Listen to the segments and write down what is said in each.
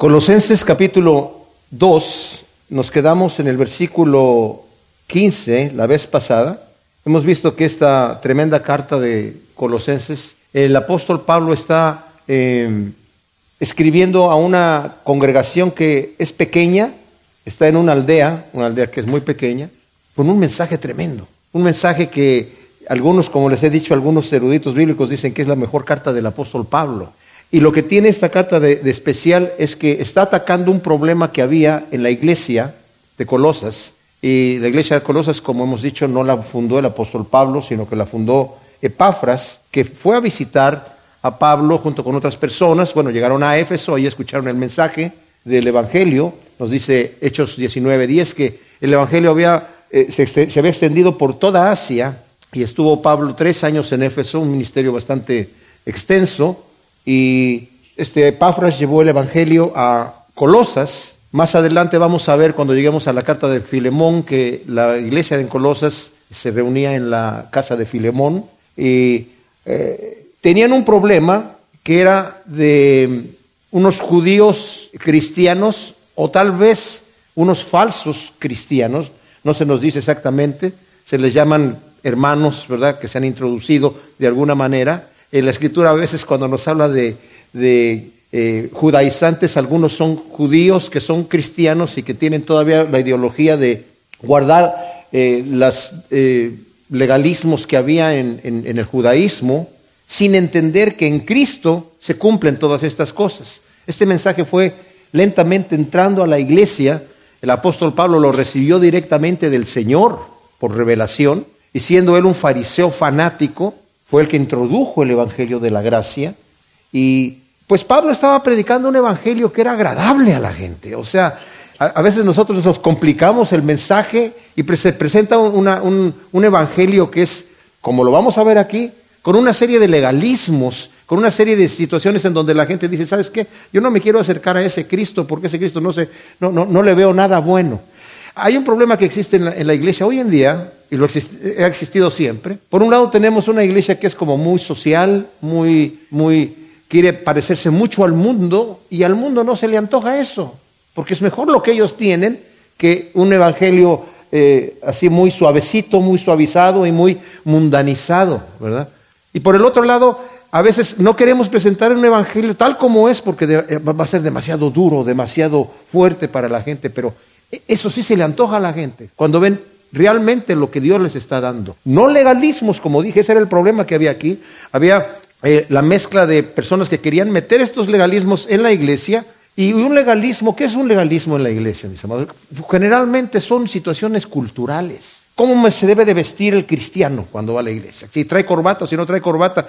Colosenses capítulo 2, nos quedamos en el versículo 15 la vez pasada. Hemos visto que esta tremenda carta de Colosenses, el apóstol Pablo está em, escribiendo a una congregación que es pequeña, está en una aldea, una aldea que es muy pequeña, con un mensaje tremendo, un mensaje que algunos, como les he dicho, algunos eruditos bíblicos dicen que es la mejor carta del apóstol Pablo. Y lo que tiene esta carta de, especial es que está atacando un problema que había en la iglesia de Colosas. Y la iglesia de Colosas, como hemos dicho, no la fundó el apóstol Pablo, sino que la fundó Epafras, que fue a visitar a Pablo junto con otras personas. Bueno, llegaron a Éfeso y escucharon el mensaje del Evangelio. Nos dice Hechos 19:10 que el Evangelio había, eh, se, se había extendido por toda Asia y estuvo Pablo tres años en Éfeso, un ministerio bastante extenso. Y este Epafras llevó el Evangelio a Colosas. Más adelante vamos a ver cuando lleguemos a la carta de Filemón que la iglesia de Colosas se reunía en la casa de Filemón y eh, tenían un problema que era de unos judíos cristianos o tal vez unos falsos cristianos, no se nos dice exactamente, se les llaman hermanos, ¿verdad?, que se han introducido de alguna manera, en la escritura a veces cuando nos habla de, eh, judaizantes, algunos son judíos que son cristianos y que tienen todavía la ideología de guardar eh, los eh, legalismos que había en, en el judaísmo, sin entender que en Cristo se cumplen todas estas cosas. Este mensaje fue lentamente entrando a la iglesia. El apóstol Pablo lo recibió directamente del Señor por revelación, y siendo él un fariseo fanático, fue el que introdujo el Evangelio de la Gracia y pues Pablo estaba predicando un Evangelio que era agradable a la gente. O sea, a, veces nosotros nos complicamos el mensaje y se presenta un, Evangelio que es, como lo vamos a ver aquí, con una serie de legalismos, con una serie de situaciones en donde la gente dice, ¿sabes qué? Yo no me quiero acercar a ese Cristo porque ese Cristo no, se, no, no, no le veo nada bueno. Hay un problema que existe en la, iglesia hoy en día, y lo ha existido siempre. Por un lado tenemos una iglesia que es como muy social, muy, muy, quiere parecerse mucho al mundo, y al mundo no se le antoja eso, porque es mejor lo que ellos tienen que un evangelio eh, así muy suavecito, muy suavizado y muy mundanizado, ¿verdad? Y por el otro lado, a veces no queremos presentar un evangelio tal como es porque eh, va a ser demasiado duro, demasiado fuerte para la gente, pero eso sí se le antoja a la gente cuando ven realmente lo que Dios les está dando. No legalismos, como dije, ese era el problema que había aquí. Había eh, la mezcla de personas que querían meter estos legalismos en la iglesia. Y un legalismo, ¿qué es un legalismo en la iglesia, mis amados? Generalmente son situaciones culturales. ¿Cómo se debe de vestir el cristiano cuando va a la iglesia? Si trae corbata o si no trae corbata.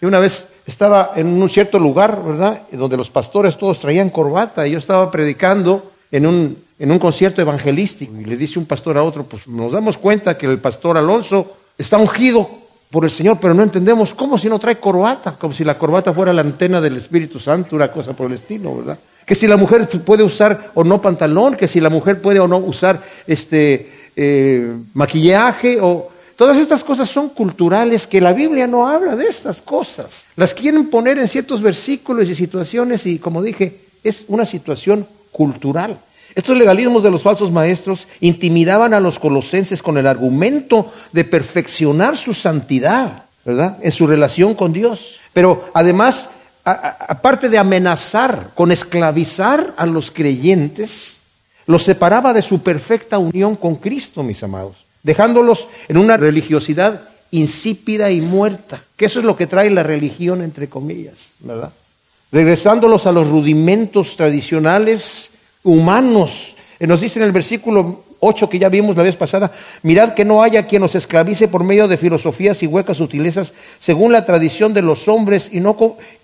Y una vez estaba en un cierto lugar, ¿verdad? Donde los pastores todos traían corbata y yo estaba predicando en un, en un concierto evangelístico y le dice un pastor a otro, pues nos damos cuenta que el pastor Alonso está ungido por el Señor, pero no entendemos cómo si no trae corbata, como si la corbata fuera la antena del Espíritu Santo, una cosa por el estilo, ¿verdad? Que si la mujer puede usar o no pantalón, que si la mujer puede o no usar este eh, maquillaje o todas estas cosas son culturales que la Biblia no habla de estas cosas. Las quieren poner en ciertos versículos y situaciones y como dije, es una situación cultural. Estos legalismos de los falsos maestros intimidaban a los colosenses con el argumento de perfeccionar su santidad, ¿verdad? En su relación con Dios. Pero además, aparte de amenazar con esclavizar a los creyentes, los separaba de su perfecta unión con Cristo, mis amados, dejándolos en una religiosidad insípida y muerta, que eso es lo que trae la religión, entre comillas, ¿verdad? Regresándolos a los rudimentos tradicionales humanos. Eh, nos dice en el versículo 8 que ya vimos la vez pasada, mirad que no haya quien nos esclavice por medio de filosofías y huecas sutilezas según la tradición de los hombres y, no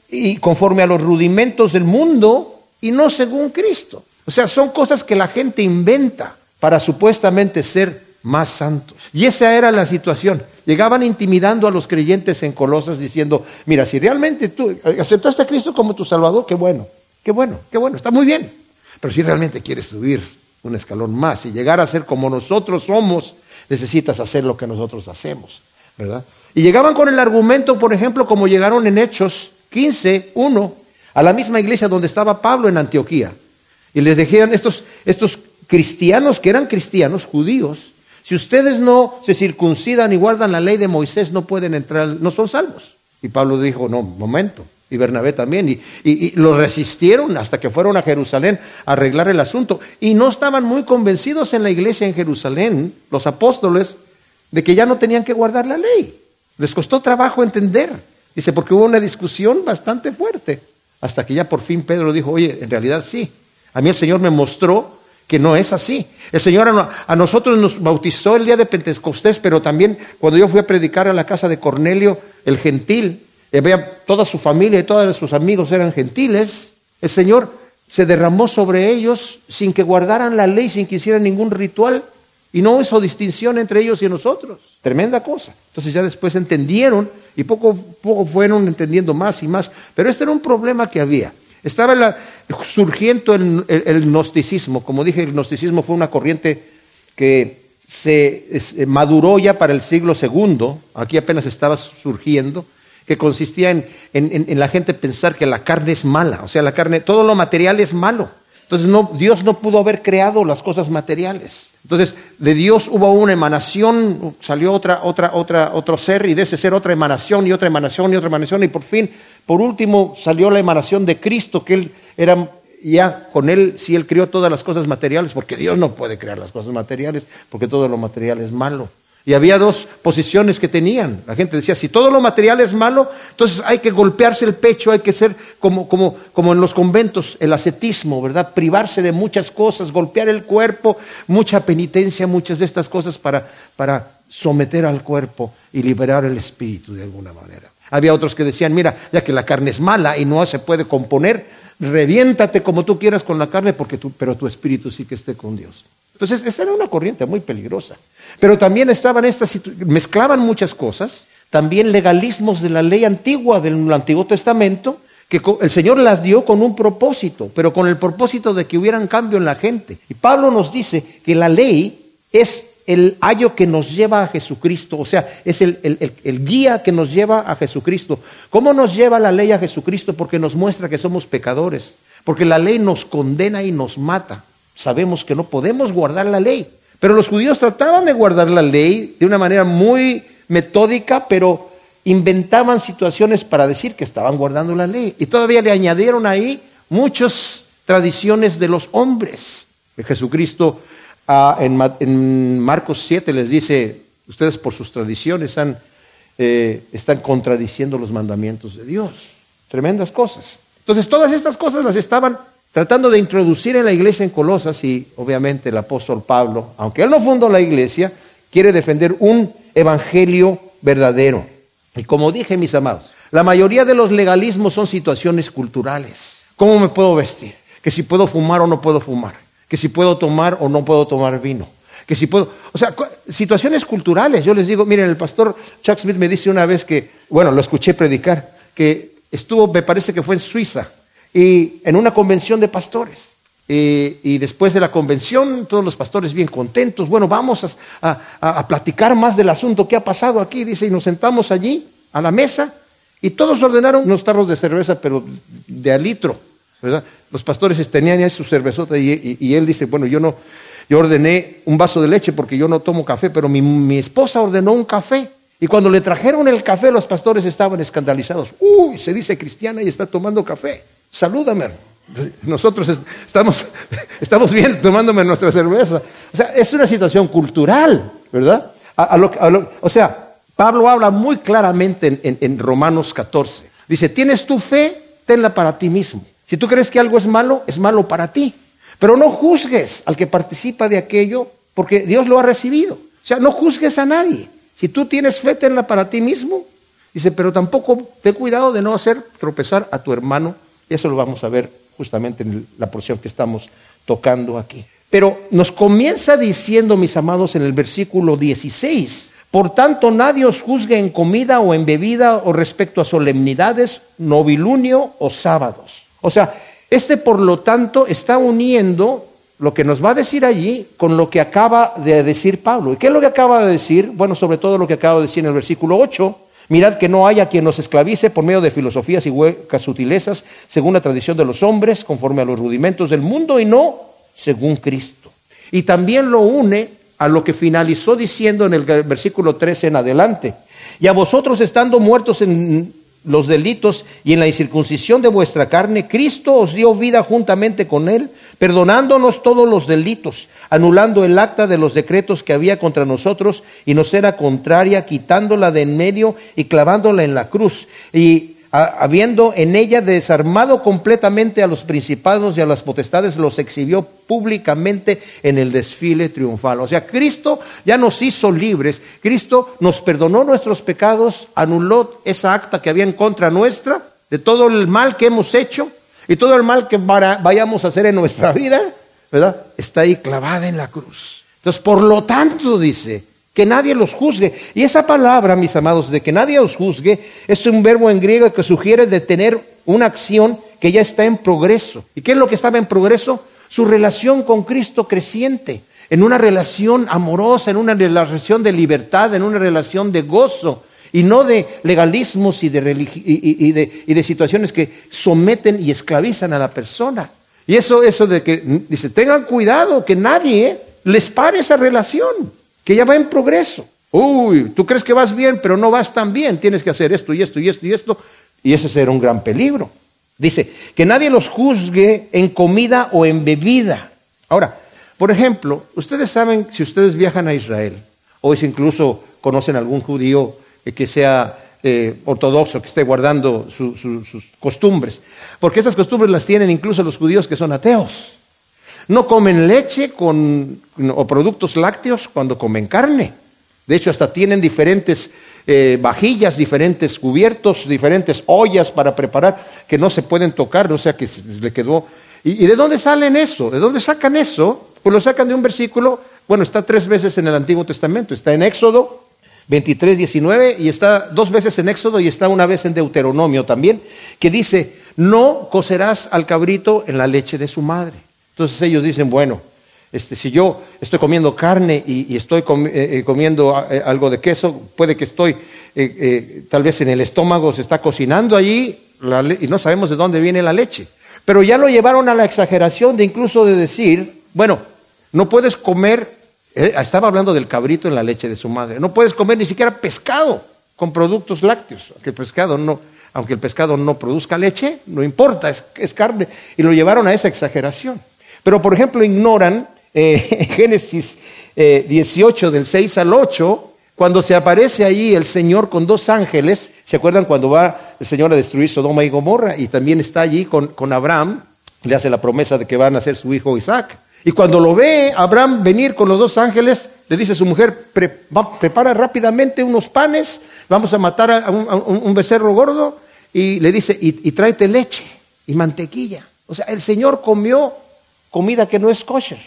y conforme a los rudimentos del mundo y no según Cristo. O sea, son cosas que la gente inventa para supuestamente ser más santos. Y esa era la situación. Llegaban intimidando a los creyentes en Colosas diciendo, mira, si realmente tú aceptaste a Cristo como tu Salvador, qué bueno, qué bueno, qué bueno, está muy bien. Pero si realmente quieres subir un escalón más y llegar a ser como nosotros somos, necesitas hacer lo que nosotros hacemos, ¿verdad? Y llegaban con el argumento, por ejemplo, como llegaron en Hechos 15, 1, a la misma iglesia donde estaba Pablo en Antioquía. Y les dijeron estos, estos cristianos que eran cristianos, judíos, si ustedes no se circuncidan y guardan la ley de Moisés, no pueden entrar, no son salvos. Y Pablo dijo, no, momento. Y Bernabé también. Y, y, lo resistieron hasta que fueron a Jerusalén a arreglar el asunto. Y no estaban muy convencidos en la iglesia en Jerusalén, los apóstoles, de que ya no tenían que guardar la ley. Les costó trabajo entender. Dice, porque hubo una discusión bastante fuerte. Hasta que ya por fin Pedro dijo, oye, en realidad sí. A mí el Señor me mostró que no es así. El Señor a, nosotros nos bautizó el día de Pentecostés, pero también cuando yo fui a predicar a la casa de Cornelio, el gentil, había toda su familia y todos sus amigos eran gentiles, el Señor se derramó sobre ellos sin que guardaran la ley, sin que hicieran ningún ritual, y no hizo distinción entre ellos y nosotros. Tremenda cosa. Entonces ya después entendieron y poco a poco fueron entendiendo más y más, pero este era un problema que había. Estaba surgiendo el, gnosticismo. Como dije, el gnosticismo fue una corriente que se eh, maduró ya para el siglo II, aquí apenas estaba surgiendo, que consistía en, en, la gente pensar que la carne es mala, o sea, la carne, todo lo material es malo. Entonces no, Dios no pudo haber creado las cosas materiales. Entonces de Dios hubo una emanación, salió otra, otra, otra, otro ser y de ese ser otra emanación y otra emanación y otra emanación y por fin por último, salió la emanación de Cristo, que él era ya con él, si él creó todas las cosas materiales, porque Dios no puede crear las cosas materiales, porque todo lo material es malo. Y había dos posiciones que tenían. La gente decía, si todo lo material es malo, entonces hay que golpearse el pecho, hay que ser como, como, como en los conventos, el ascetismo, ¿verdad? Privarse de muchas cosas, golpear el cuerpo, mucha penitencia, muchas de estas cosas para, para someter al cuerpo y liberar el espíritu de alguna manera. Había otros que decían, mira, ya que la carne es mala y no se puede componer, reviéntate como tú quieras con la carne, porque pero tu espíritu sí que esté con Dios. Entonces, esa era una corriente muy peligrosa. Pero también estaban estas, mezclaban muchas cosas, también legalismos de la ley antigua del Antiguo Testamento, que el Señor las dio con un propósito, pero con el propósito de que hubiera un cambio en la gente. Y Pablo nos dice que la ley es el ayo que nos lleva a Jesucristo, o sea, es el, guía que nos lleva a Jesucristo. ¿Cómo nos lleva la ley a Jesucristo? Porque nos muestra que somos pecadores, porque la ley nos condena y nos mata. Sabemos que no podemos guardar la ley, pero los judíos trataban de guardar la ley de una manera muy metódica, pero inventaban situaciones para decir que estaban guardando la ley. Y todavía le añadieron ahí muchas tradiciones de los hombres. Jesucristo en, Marcos 7 les dice, ustedes por sus tradiciones eh, están contradiciendo los mandamientos de Dios. Tremendas cosas. Entonces todas estas cosas las estaban tratando de introducir en la iglesia en Colosas y obviamente el apóstol Pablo, aunque él no fundó la iglesia, quiere defender un evangelio verdadero. Y como dije, mis amados, la mayoría de los legalismos son situaciones culturales. ¿Cómo me puedo vestir? Que si puedo fumar o no puedo fumar que si puedo tomar o no puedo tomar vino, que si puedo, o sea, situaciones culturales. Yo les digo, miren, el pastor Chuck Smith me dice una vez que, bueno, lo escuché predicar, que estuvo, me parece que fue en Suiza, y en una convención de pastores. Y, después de la convención, todos los pastores bien contentos, bueno, vamos a, platicar más del asunto que ha pasado aquí, dice, y nos sentamos allí a la mesa, y todos ordenaron unos tarros de cerveza, pero de a litro. Los pastores tenían ya su cervezota y, él dice, bueno, yo no, yo ordené un vaso de leche porque yo no tomo café, pero mi, esposa ordenó un café. Y cuando le trajeron el café, los pastores estaban escandalizados. Uy, se dice cristiana y está tomando café. Salúdame. Nosotros estamos, estamos bien tomándome nuestra cerveza. O sea, es una situación cultural, ¿verdad? o sea, Pablo habla muy claramente en, en Romanos 14. Dice, ¿tienes tu fe? Tenla para ti mismo. Si tú crees que algo es malo, es malo para ti. Pero no juzgues al que participa de aquello porque Dios lo ha recibido. O sea, no juzgues a nadie. Si tú tienes fe, tenla para ti mismo. Dice, pero tampoco ten cuidado de no hacer tropezar a tu hermano. Eso lo vamos a ver justamente en la porción que estamos tocando aquí. Pero nos comienza diciendo, mis amados, en el versículo 16, por tanto nadie os juzgue en comida o en bebida o respecto a solemnidades, novilunio o sábados o sea, este por lo tanto está uniendo lo que nos va a decir allí con lo que acaba de decir Pablo. ¿Y qué es lo que acaba de decir? Bueno, sobre todo lo que acaba de decir en el versículo 8. Mirad que no haya quien nos esclavice por medio de filosofías y huecas sutilezas, según la tradición de los hombres, conforme a los rudimentos del mundo y no según Cristo. Y también lo une a lo que finalizó diciendo en el versículo 13 en adelante. Y a vosotros estando muertos en los delitos y en la incircuncisión de vuestra carne, Cristo os dio vida juntamente con Él, perdonándonos todos los delitos, anulando el acta de los decretos que había contra nosotros y nos era contraria, quitándola de en medio y clavándola en la cruz. Habiendo en ella desarmado completamente a los principados y a las potestades, los exhibió públicamente en el desfile triunfal. O sea, Cristo ya nos hizo libres, Cristo nos perdonó nuestros pecados, anuló esa acta que había en contra nuestra, de todo el mal que hemos hecho y todo el mal que vayamos a hacer en nuestra vida, ¿verdad? Está ahí clavada en la cruz. Entonces, por lo tanto, dice, que nadie los juzgue. Y esa palabra, mis amados, de que nadie os juzgue, es un verbo en griego que sugiere de tener una acción que ya está en progreso. ¿Y qué es lo que estaba en progreso? Su relación con Cristo creciente, en una relación amorosa, en una relación de libertad, en una relación de gozo, y no de legalismos y de, y, de, y de situaciones que someten y esclavizan a la persona. Y eso, eso de que, dice, tengan cuidado, que nadie les pare esa relación que ya va en progreso. Uy, tú crees que vas bien, pero no vas tan bien. Tienes que hacer esto y esto y esto y esto. Y ese será un gran peligro. Dice, que nadie los juzgue en comida o en bebida. Ahora, por ejemplo, ustedes saben, si ustedes viajan a Israel, o si incluso conocen algún judío que sea eh, ortodoxo, que esté guardando sus costumbres, porque esas costumbres las tienen incluso los judíos que son ateos. No comen leche con, o productos lácteos cuando comen carne. De hecho, hasta tienen diferentes eh, vajillas, diferentes cubiertos, diferentes ollas para preparar que no se pueden tocar, o sea que le quedó. ¿Y, de dónde salen eso? ¿De dónde sacan eso? Pues lo sacan de un versículo, bueno, está tres veces en el Antiguo Testamento, está en Éxodo 23, 19 y está dos veces en Éxodo y está una vez en Deuteronomio también, que dice, no cocerás al cabrito en la leche de su madre. Entonces ellos dicen, bueno, este, si yo estoy comiendo carne y, estoy eh, eh, comiendo eh, algo de queso, puede que estoy, tal vez en el estómago se está cocinando allí y no sabemos de dónde viene la leche. Pero ya lo llevaron a la exageración de incluso de decir, bueno, no puedes comer, estaba hablando del cabrito en la leche de su madre, no puedes comer ni siquiera pescado con productos lácteos, que el pescado no, aunque el pescado no produzca leche, no importa, es carne, y lo llevaron a esa exageración. Pero, por ejemplo, ignoran eh, Génesis 18 eh, del 6 al 8, cuando se aparece allí el Señor con dos ángeles, ¿se acuerdan cuando va el Señor a destruir Sodoma y Gomorra? Y también está allí con, con Abraham, le hace la promesa de que van a ser su hijo Isaac. Y cuando lo ve Abraham venir con los dos ángeles, le dice a su mujer, prepara rápidamente unos panes, vamos a matar a un, becerro gordo, y le dice, y, y tráete leche y mantequilla. O sea, el Señor comió comida que no es kosher,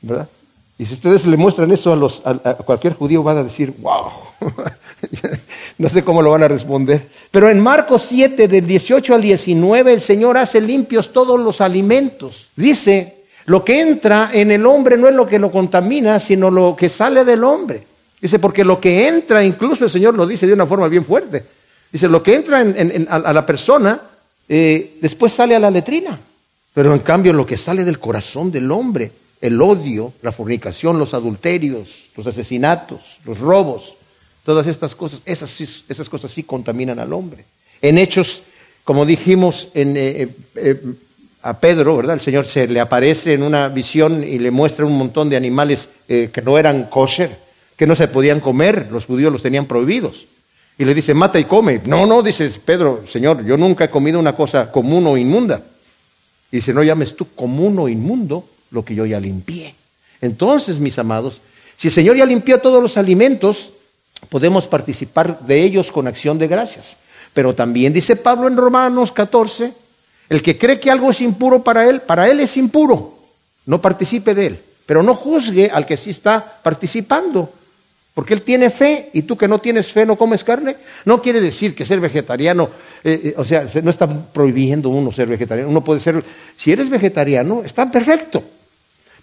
¿verdad? Y si ustedes le muestran eso a, los, a, cualquier judío, van a decir, wow, no sé cómo lo van a responder. Pero en Marcos 7, del 18 al 19, el Señor hace limpios todos los alimentos. Dice, lo que entra en el hombre no es lo que lo contamina, sino lo que sale del hombre. Dice, porque lo que entra, incluso el Señor lo dice de una forma bien fuerte. Dice, lo que entra en, a, la persona, eh, después sale a la letrina. Pero en cambio lo que sale del corazón del hombre, el odio, la fornicación, los adulterios, los asesinatos, los robos, todas estas cosas, esas, cosas sí contaminan al hombre. En hechos, como dijimos eh, eh, eh, a Pedro, ¿verdad? El Señor se le aparece en una visión y le muestra un montón de animales que no eran kosher, que no se podían comer, los judíos los tenían prohibidos. Y le dice, mata y come. No, no, dice Pedro, Señor, yo nunca he comido una cosa común o inmunda. Y dice, no llames tú común o inmundo lo que yo ya limpié. Entonces, mis amados, si el Señor ya limpió todos los alimentos, podemos participar de ellos con acción de gracias. Pero también dice Pablo en Romanos 14, el que cree que algo es impuro para él, para él es impuro. No participe de él. Pero no juzgue al que sí está participando. Porque él tiene fe y tú que no tienes fe no comes carne. No quiere decir que ser vegetariano, eh, eh, o sea, no está prohibiendo uno ser vegetariano. Uno puede ser, si eres vegetariano, está perfecto.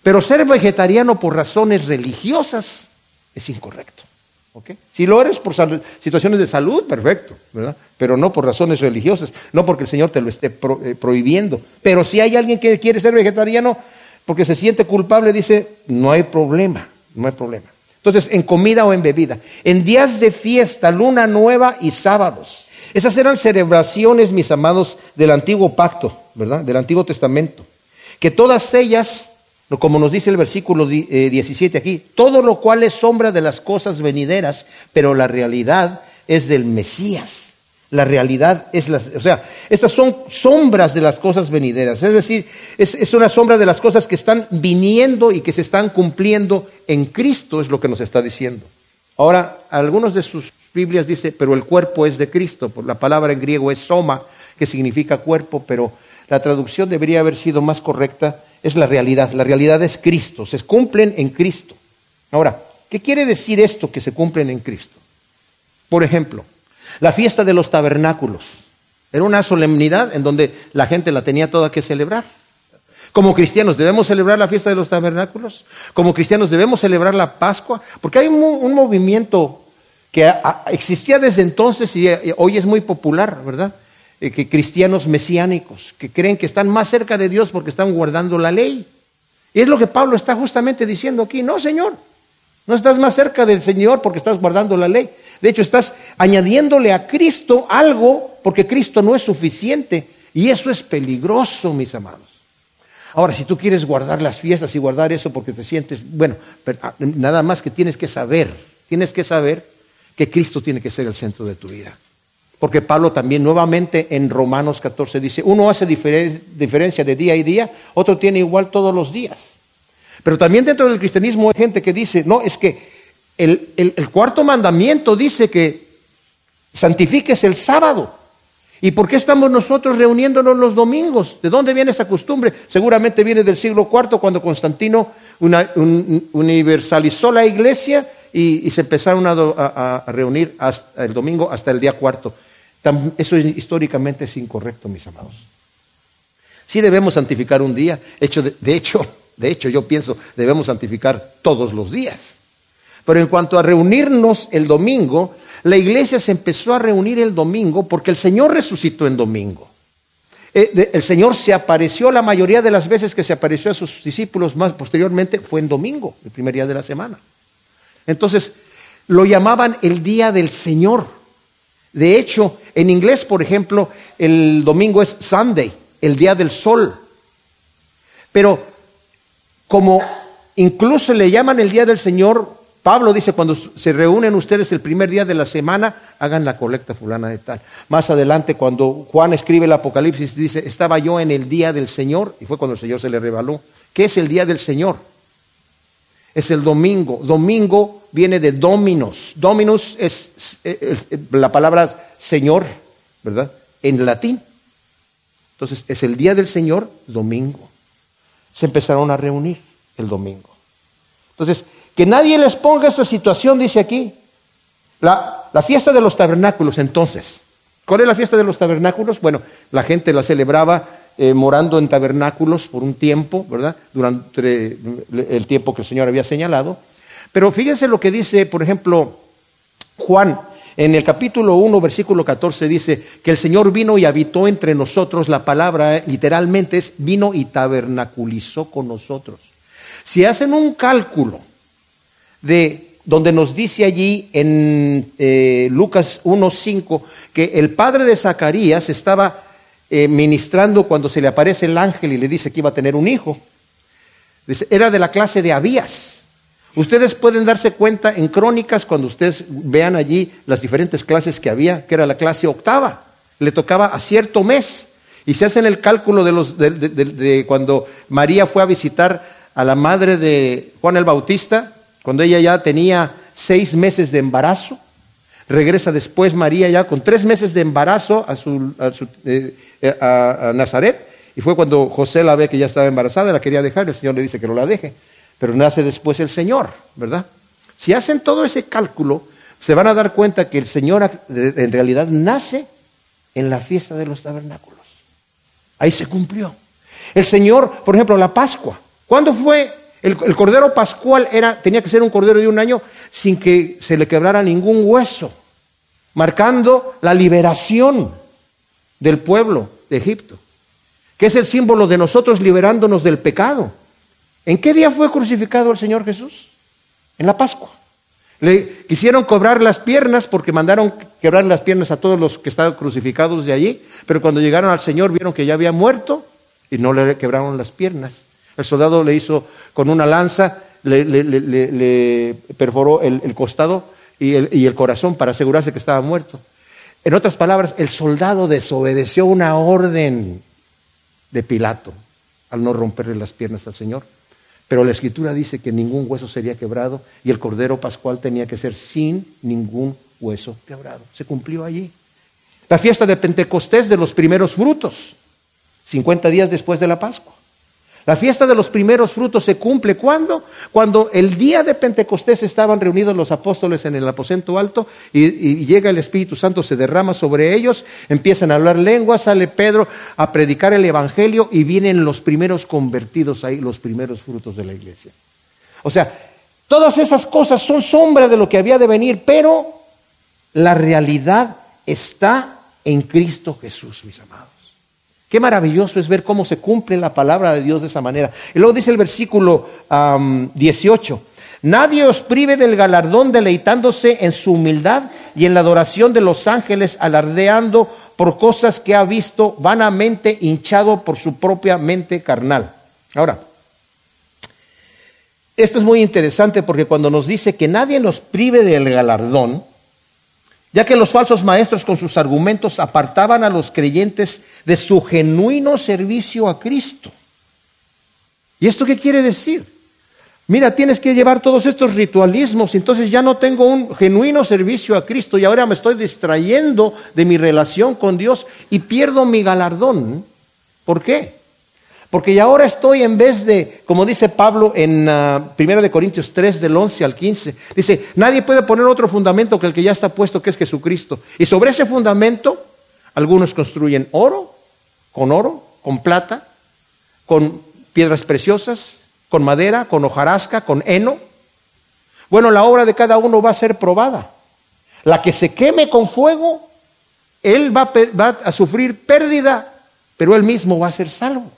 Pero ser vegetariano por razones religiosas es incorrecto. Si lo eres por situaciones de salud, perfecto, ¿verdad? Pero no por razones religiosas, no porque el Señor te lo esté eh, prohibiendo. Pero si hay alguien que quiere ser vegetariano porque se siente culpable, dice, no hay problema, no hay problema. Entonces, en comida o en bebida, en días de fiesta, luna nueva y sábados. Esas eran celebraciones, mis amados, del antiguo pacto, ¿verdad? Del Antiguo Testamento. Que todas ellas como nos dice el versículo 17 eh, aquí, todo lo cual es sombra de las cosas venideras, pero la realidad es del Mesías. La realidad es las, o sea, estas son sombras de las cosas venideras, es decir, es, es una sombra de las cosas que están viniendo y que se están cumpliendo en Cristo, es lo que nos está diciendo. Ahora, algunos de sus Biblias dice, pero el cuerpo es de Cristo, la palabra en griego es soma, que significa cuerpo, pero la traducción debería haber sido más correcta, es la realidad. La realidad es Cristo, se cumplen en Cristo. Ahora, ¿qué quiere decir esto que se cumplen en Cristo? Por ejemplo, la fiesta de los tabernáculos. Era una solemnidad en donde la gente la tenía toda que celebrar. Como cristianos debemos celebrar la fiesta de los tabernáculos. Como cristianos debemos celebrar la Pascua. Porque hay un, movimiento que existía desde entonces y hoy es muy popular, ¿verdad? Eh, que cristianos mesiánicos, que creen que están más cerca de Dios porque están guardando la ley. Y es lo que Pablo está justamente diciendo aquí. No, Señor, no estás más cerca del Señor porque estás guardando la ley. De hecho, estás añadiéndole a Cristo algo porque Cristo no es suficiente. Y eso es peligroso, mis amados. Ahora, si tú quieres guardar las fiestas y guardar eso porque te sientes, bueno, ah, nada más que tienes que saber, tienes que saber que Cristo tiene que ser el centro de tu vida. Porque Pablo también nuevamente en Romanos 14 dice, uno hace diferencia de día y día, otro tiene igual todos los días. Pero también dentro del cristianismo hay gente que dice, no, es que el, cuarto mandamiento dice que santifiques el sábado. ¿Y por qué estamos nosotros reuniéndonos los domingos? ¿De dónde viene esa costumbre? Seguramente viene del siglo IV, cuando Constantino universalizó la iglesia y, se empezaron a, reunir hasta el domingo hasta el día cuarto. Eso históricamente es incorrecto, mis amados. Sí debemos santificar un día. de, hecho, de hecho, yo pienso, debemos santificar todos los días. Pero en cuanto a reunirnos el domingo, la iglesia se empezó a reunir el domingo porque el Señor resucitó en domingo. Eh, el Señor se apareció la mayoría de las veces que se apareció a sus discípulos más posteriormente fue en domingo, el primer día de la semana. Entonces, lo llamaban el día del Señor. De hecho, en inglés, por ejemplo, el domingo es Sunday, el día del sol. Pero como incluso le llaman el día del Señor, Pablo dice, cuando se reúnen ustedes el primer día de la semana, hagan la colecta fulana de tal. Más adelante, cuando Juan escribe el Apocalipsis, dice, estaba yo en el día del Señor, y fue cuando el Señor se le reveló. ¿Qué es el día del Señor? es el domingo. Domingo viene de dominus. Dominus es, la palabra Señor, ¿verdad? En latín. Entonces, es el día del Señor, domingo. Se empezaron a reunir el domingo. Entonces, que nadie les ponga esa situación, dice aquí. La, fiesta de los tabernáculos, entonces. ¿Cuál es la fiesta de los tabernáculos? Bueno, la gente la celebraba eh, morando en tabernáculos por un tiempo, ¿verdad? Durante el tiempo que el Señor había señalado. Pero fíjense lo que dice, por ejemplo, Juan en el capítulo 1, versículo 14 dice que el Señor vino y habitó entre nosotros. La palabra literalmente es vino y tabernaculizó con nosotros. Si hacen un cálculo de donde nos dice allí en eh, Lucas 1.5 que el padre de Zacarías estaba eh, ministrando cuando se le aparece el ángel y le dice que iba a tener un hijo. Era de la clase de Abías. Ustedes pueden darse cuenta en crónicas cuando ustedes vean allí las diferentes clases que había, que era la clase octava. Le tocaba a cierto mes. Y se hacen el cálculo de, los, de cuando María fue a visitar a la madre de Juan el Bautista, cuando ella ya tenía seis meses de embarazo. Regresa después María ya con tres meses de embarazo a, eh, eh, Nazaret. Y fue cuando José la ve que ya estaba embarazada, la quería dejar, el Señor le dice que no la deje. Pero nace después el Señor, ¿verdad? Si hacen todo ese cálculo, se van a dar cuenta que el Señor en realidad nace en la fiesta de los tabernáculos. Ahí se cumplió. El Señor, por ejemplo, la Pascua. ¿Cuándo fue? El, cordero pascual era, tenía que ser un cordero de un año. sin que se le quebrara ningún hueso, marcando la liberación del pueblo de Egipto, que es el símbolo de nosotros liberándonos del pecado. ¿En qué día fue crucificado el Señor Jesús? En la Pascua. Le quisieron cobrar las piernas porque mandaron quebrar las piernas a todos los que estaban crucificados de allí, pero cuando llegaron al Señor vieron que ya había muerto y no le quebraron las piernas. El soldado le hizo con una lanza, le, perforó el, costado y el, y el corazón para asegurarse que estaba muerto. En otras palabras, el soldado desobedeció una orden de Pilato al no romperle las piernas al Señor. Pero la escritura dice que ningún hueso sería quebrado y el cordero pascual tenía que ser sin ningún hueso quebrado. Se cumplió allí. La fiesta de Pentecostés de los primeros frutos, 50 días después de la Pascua. La fiesta de los primeros frutos se cumple cuando? Cuando el día de Pentecostés estaban reunidos los apóstoles en el aposento alto y, llega el Espíritu Santo, se derrama sobre ellos, empiezan a hablar lenguas, sale Pedro a predicar el Evangelio y vienen los primeros convertidos ahí, los primeros frutos de la iglesia. O sea, todas esas cosas son sombra de lo que había de venir, pero la realidad está en Cristo Jesús, mis amados. Qué maravilloso es ver cómo se cumple la palabra de Dios de esa manera. Y luego dice el versículo 18, nadie os prive del galardón deleitándose en su humildad y en la adoración de los ángeles, alardeando por cosas que ha visto vanamente hinchado por su propia mente carnal. Ahora, esto es muy interesante porque cuando nos dice que nadie nos prive del galardón, ya que los falsos maestros con sus argumentos apartaban a los creyentes de su genuino servicio a Cristo. ¿Y esto qué quiere decir? Mira, tienes que llevar todos estos ritualismos, entonces ya no tengo un genuino servicio a Cristo y ahora me estoy distrayendo de mi relación con Dios y pierdo mi galardón. ¿Por qué? Porque ya ahora estoy en vez de, como dice Pablo en 1 ah, Corintios 3 del 11 al 15, dice, nadie puede poner otro fundamento que el que ya está puesto, que es Jesucristo. Y sobre ese fundamento, algunos construyen oro, con oro, con plata, con piedras preciosas, con madera, con hojarasca, con heno. Bueno, la obra de cada uno va a ser probada. La que se queme con fuego, él va a sufrir pérdida, pero él mismo va a ser salvo.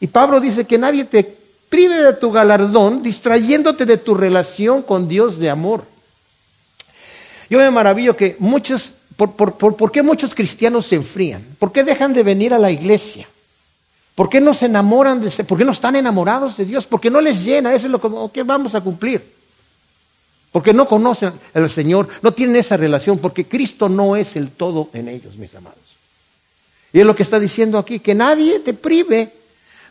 Y Pablo dice que nadie te prive de tu galardón distrayéndote de tu relación con Dios de amor. Yo me maravillo que muchos, por, qué muchos cristianos se enfrían? ¿Por qué dejan de venir a la iglesia? ¿Por qué no se enamoran de ¿Por qué no están enamorados de Dios? Porque no les llena, eso es lo que vamos a cumplir. Porque no conocen al Señor, no tienen esa relación, porque Cristo no es el todo en ellos, mis amados. Y es lo que está diciendo aquí, que nadie te prive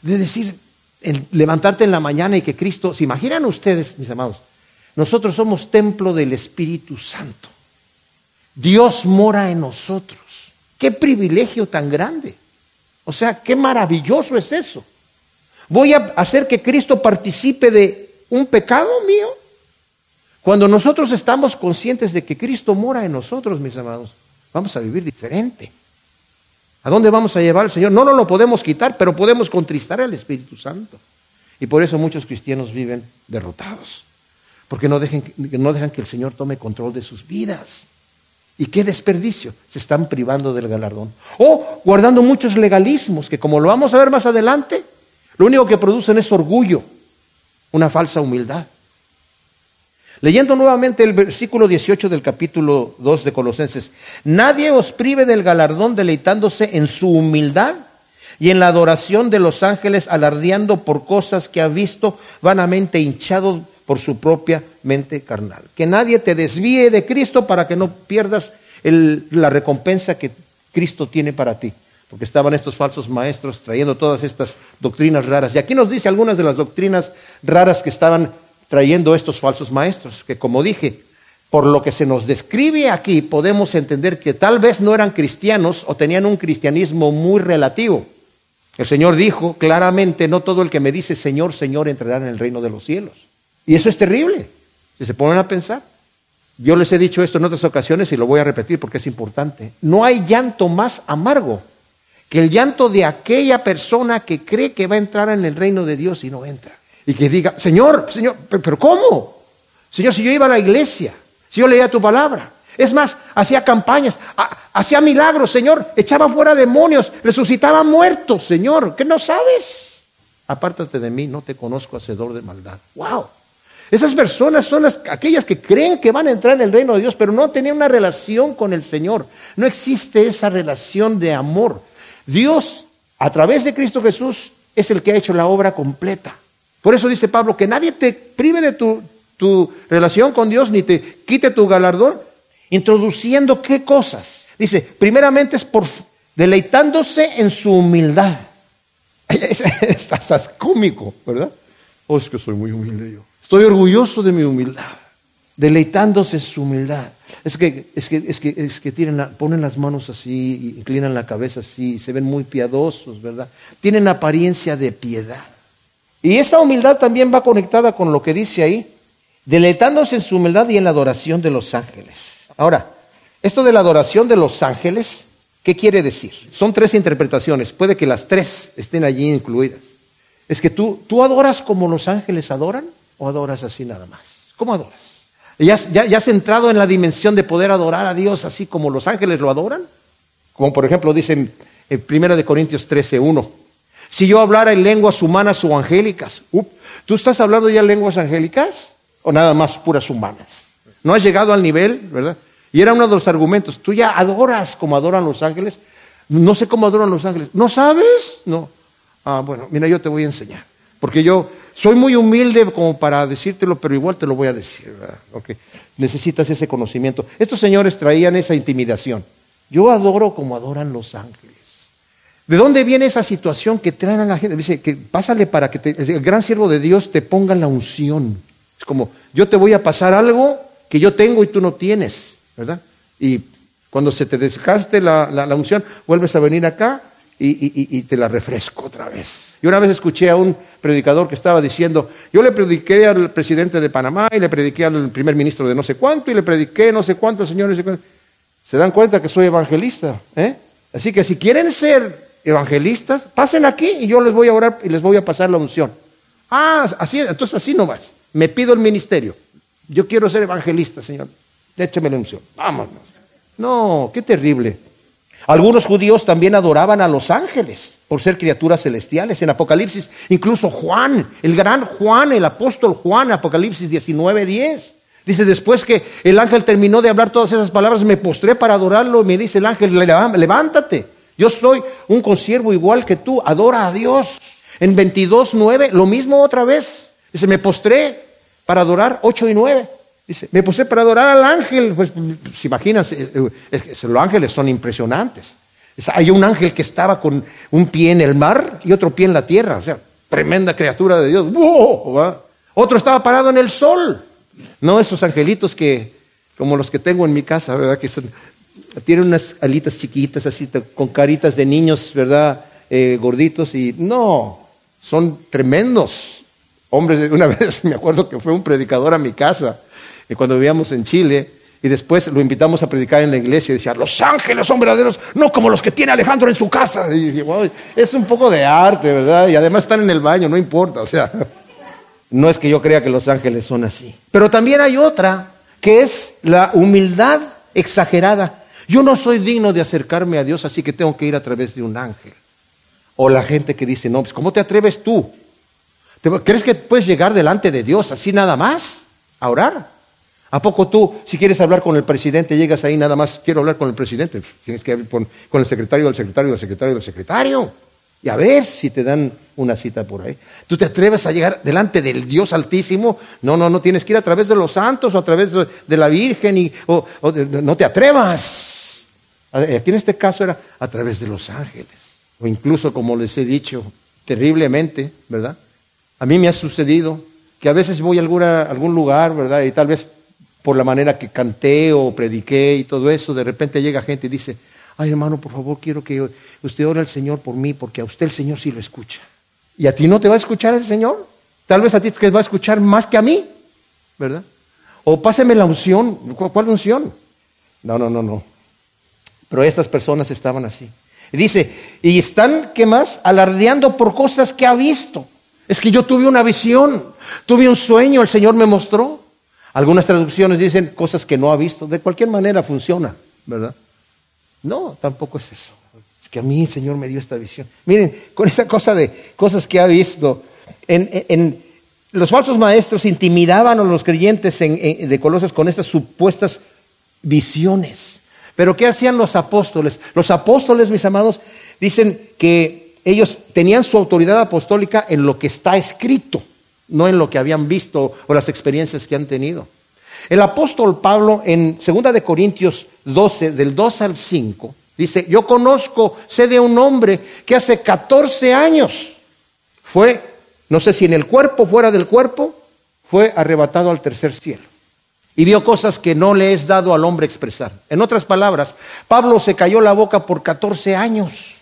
de decir, el levantarte en la mañana y que Cristo, ¿se imaginan ustedes, mis amados? Nosotros somos templo del Espíritu Santo. Dios mora en nosotros. Qué privilegio tan grande. O sea, qué maravilloso es eso. Voy a hacer que Cristo participe de un pecado mío. Cuando nosotros estamos conscientes de que Cristo mora en nosotros, mis amados, vamos a vivir diferente. ¿A dónde vamos a llevar al Señor? No nos lo podemos quitar, pero podemos contristar al Espíritu Santo. Y por eso muchos cristianos viven derrotados, porque no, no dejan que el Señor tome control de sus vidas. ¿Y qué desperdicio? Se están privando del galardón. O guardando muchos legalismos que como lo vamos a ver más adelante, lo único que producen es orgullo, una falsa humildad. Leyendo nuevamente el versículo 18 del capítulo 2 de Colosenses, nadie os prive del galardón deleitándose en su humildad y en la adoración de los ángeles, alardeando por cosas que ha visto vanamente hinchado por su propia mente carnal. Que nadie te desvíe de Cristo para que no pierdas la recompensa que Cristo tiene para ti. Porque estaban estos falsos maestros trayendo todas estas doctrinas raras. Y aquí nos dice algunas de las doctrinas raras que estaban trayendo estos falsos maestros, que como dije, por lo que se nos describe aquí, podemos entender que tal vez no eran cristianos o tenían un cristianismo muy relativo. El Señor dijo claramente, no todo el que me dice Señor, Señor entrará en el reino de los cielos. Y eso es terrible, si se ponen a pensar. Yo les he dicho esto en otras ocasiones y lo voy a repetir porque es importante. No hay llanto más amargo que el llanto de aquella persona que cree que va a entrar en el reino de Dios y no entra y que diga, Señor, Señor, pero ¿cómo? Señor, si yo iba a la iglesia, si yo leía tu palabra, es más, hacía campañas, hacía milagros, Señor, echaba fuera demonios, resucitaba muertos, Señor, ¿qué no sabes? Apártate de mí, no te conozco, hacedor de maldad. ¡Wow! Esas personas son las, aquellas que creen que van a entrar en el reino de Dios, pero no tenían una relación con el Señor. No existe esa relación de amor. Dios, a través de Cristo Jesús, es el que ha hecho la obra completa. Por eso dice Pablo, que nadie te prive de tu, tu relación con Dios ni te quite tu galardón, introduciendo qué cosas. Dice, primeramente es por deleitándose en su humildad. Estás cómico, ¿verdad? Oh, es que soy muy humilde yo. Estoy orgulloso de mi humildad, deleitándose en su humildad. Es que, es que, es que, es que tienen ponen las manos así, inclinan la cabeza así, se ven muy piadosos, ¿verdad? Tienen apariencia de piedad. Y esa humildad también va conectada con lo que dice ahí, deleitándose en su humildad y en la adoración de los ángeles. Ahora, esto de la adoración de los ángeles, ¿qué quiere decir? Son tres interpretaciones, puede que las tres estén allí incluidas. Es que tú, tú adoras como los ángeles adoran o adoras así nada más? ¿Cómo adoras? ¿Ya, ya, has entrado en la dimensión de poder adorar a Dios así como los ángeles lo adoran? Como por ejemplo dicen en 1 de Corintios 13, 1. Si yo hablara en lenguas humanas o angélicas, ¿tú estás hablando ya en lenguas angélicas o nada más puras humanas? No has llegado al nivel, ¿verdad? Y era uno de los argumentos. Tú ya adoras como adoran los ángeles. No sé cómo adoran los ángeles. ¿No sabes? No. Ah, bueno, mira, yo te voy a enseñar. Porque yo soy muy humilde como para decírtelo, pero igual te lo voy a decir. Necesitas ese conocimiento. Estos señores traían esa intimidación. Yo adoro como adoran los ángeles. ¿De dónde viene esa situación que traen a la gente? Dice que pásale para que el gran siervo de Dios te ponga la unción. Es como, yo te voy a pasar algo que yo tengo y tú no tienes, ¿verdad? Y cuando se te desgaste la unción, vuelves a venir acá y, te la refresco otra vez. Y una vez escuché a un predicador que estaba diciendo, yo le prediqué al presidente de Panamá y le prediqué al primer ministro de no sé cuánto y le prediqué no sé cuántos señores. Se dan cuenta que soy evangelista. ¿eh? Así que si quieren ser evangelistas, pasen aquí y yo les voy a orar y les voy a pasar la unción. Ah, así, entonces así no vas. Me pido el ministerio. Yo quiero ser evangelista, Señor. Écheme la unción. Vámonos. No, qué terrible. Algunos judíos también adoraban a los ángeles por ser criaturas celestiales. En Apocalipsis, incluso Juan, el gran Juan, el apóstol Juan, Apocalipsis 19:10. Dice, después que el ángel terminó de hablar todas esas palabras, me postré para adorarlo me dice el ángel, levántate, yo soy un consiervo igual que tú, adora a Dios. En 22.9, lo mismo otra vez. Dice, me postré para adorar 8 y 9. Dice, me puse para adorar al ángel. Pues, se imaginan, los ángeles son impresionantes. Hay un ángel que estaba con un pie en el mar y otro pie en la tierra. O sea, tremenda criatura de Dios. Otro estaba parado en el sol. No esos angelitos que, como los que tengo en mi casa, ¿verdad? Que son, tienen unas alitas chiquitas así, con caritas de niños, ¿verdad? Eh, gorditos y no, son tremendos. Hombres, una vez me acuerdo que fue un predicador a mi casa cuando vivíamos en Chile, y después lo invitamos a predicar en la iglesia y decía, los ángeles son verdaderos, no como los que tiene Alejandro en su casa. Y dije, es un poco de arte, ¿verdad? Y además están en el baño, no importa, o sea, no es que yo crea que los ángeles son así. Pero también hay otra, que es la humildad exagerada. Yo no soy digno de acercarme a Dios, así que tengo que ir a través de un ángel. O la gente que dice, no, pues ¿cómo te atreves tú? ¿Crees que puedes llegar delante de Dios así nada más a orar? ¿A poco tú, si quieres hablar con el presidente, llegas ahí nada más, quiero hablar con el presidente? Tienes que hablar con, el secretario del secretario del secretario del secretario. Y a ver si te dan una cita por ahí. ¿Tú te atreves a llegar delante del Dios Altísimo? No, no, no tienes que ir a través de los santos o a través de la Virgen. Y, o, no te atrevas. Aquí en este caso era a través de los ángeles. O incluso, como les he dicho, terriblemente, ¿verdad? A mí me ha sucedido que a veces voy a alguna, algún lugar, ¿verdad? Y tal vez por la manera que canté o prediqué y todo eso, de repente llega gente y dice, ay hermano, por favor, quiero que usted ore al Señor por mí, porque a usted el Señor sí lo escucha. ¿Y a ti no te va a escuchar el Señor? Tal vez a ti te va a escuchar más que a mí, ¿verdad? O páseme la unción. ¿Cuál unción? No, no, no, no. Pero estas personas estaban así. Y dice, y están, ¿qué más? Alardeando por cosas que ha visto. Es que yo tuve una visión, tuve un sueño, el Señor me mostró. Algunas traducciones dicen cosas que no ha visto. De cualquier manera funciona, ¿verdad? No, tampoco es eso. Es que a mí el Señor me dio esta visión. Miren, con esa cosa de cosas que ha visto, en, los falsos maestros intimidaban a los creyentes de Colosas con estas supuestas visiones. Pero ¿qué hacían los apóstoles? Los apóstoles, mis amados, dicen que ellos tenían su autoridad apostólica en lo que está escrito, no en lo que habían visto o las experiencias que han tenido. El apóstol Pablo en 2 de Corintios 12, del 2 al 5, dice, yo conozco, sé de un hombre que hace 14 años fue, no sé si en el cuerpo, fuera del cuerpo, fue arrebatado al tercer cielo y vio cosas que no le es dado al hombre expresar. En otras palabras, Pablo se cayó la boca por 14 años.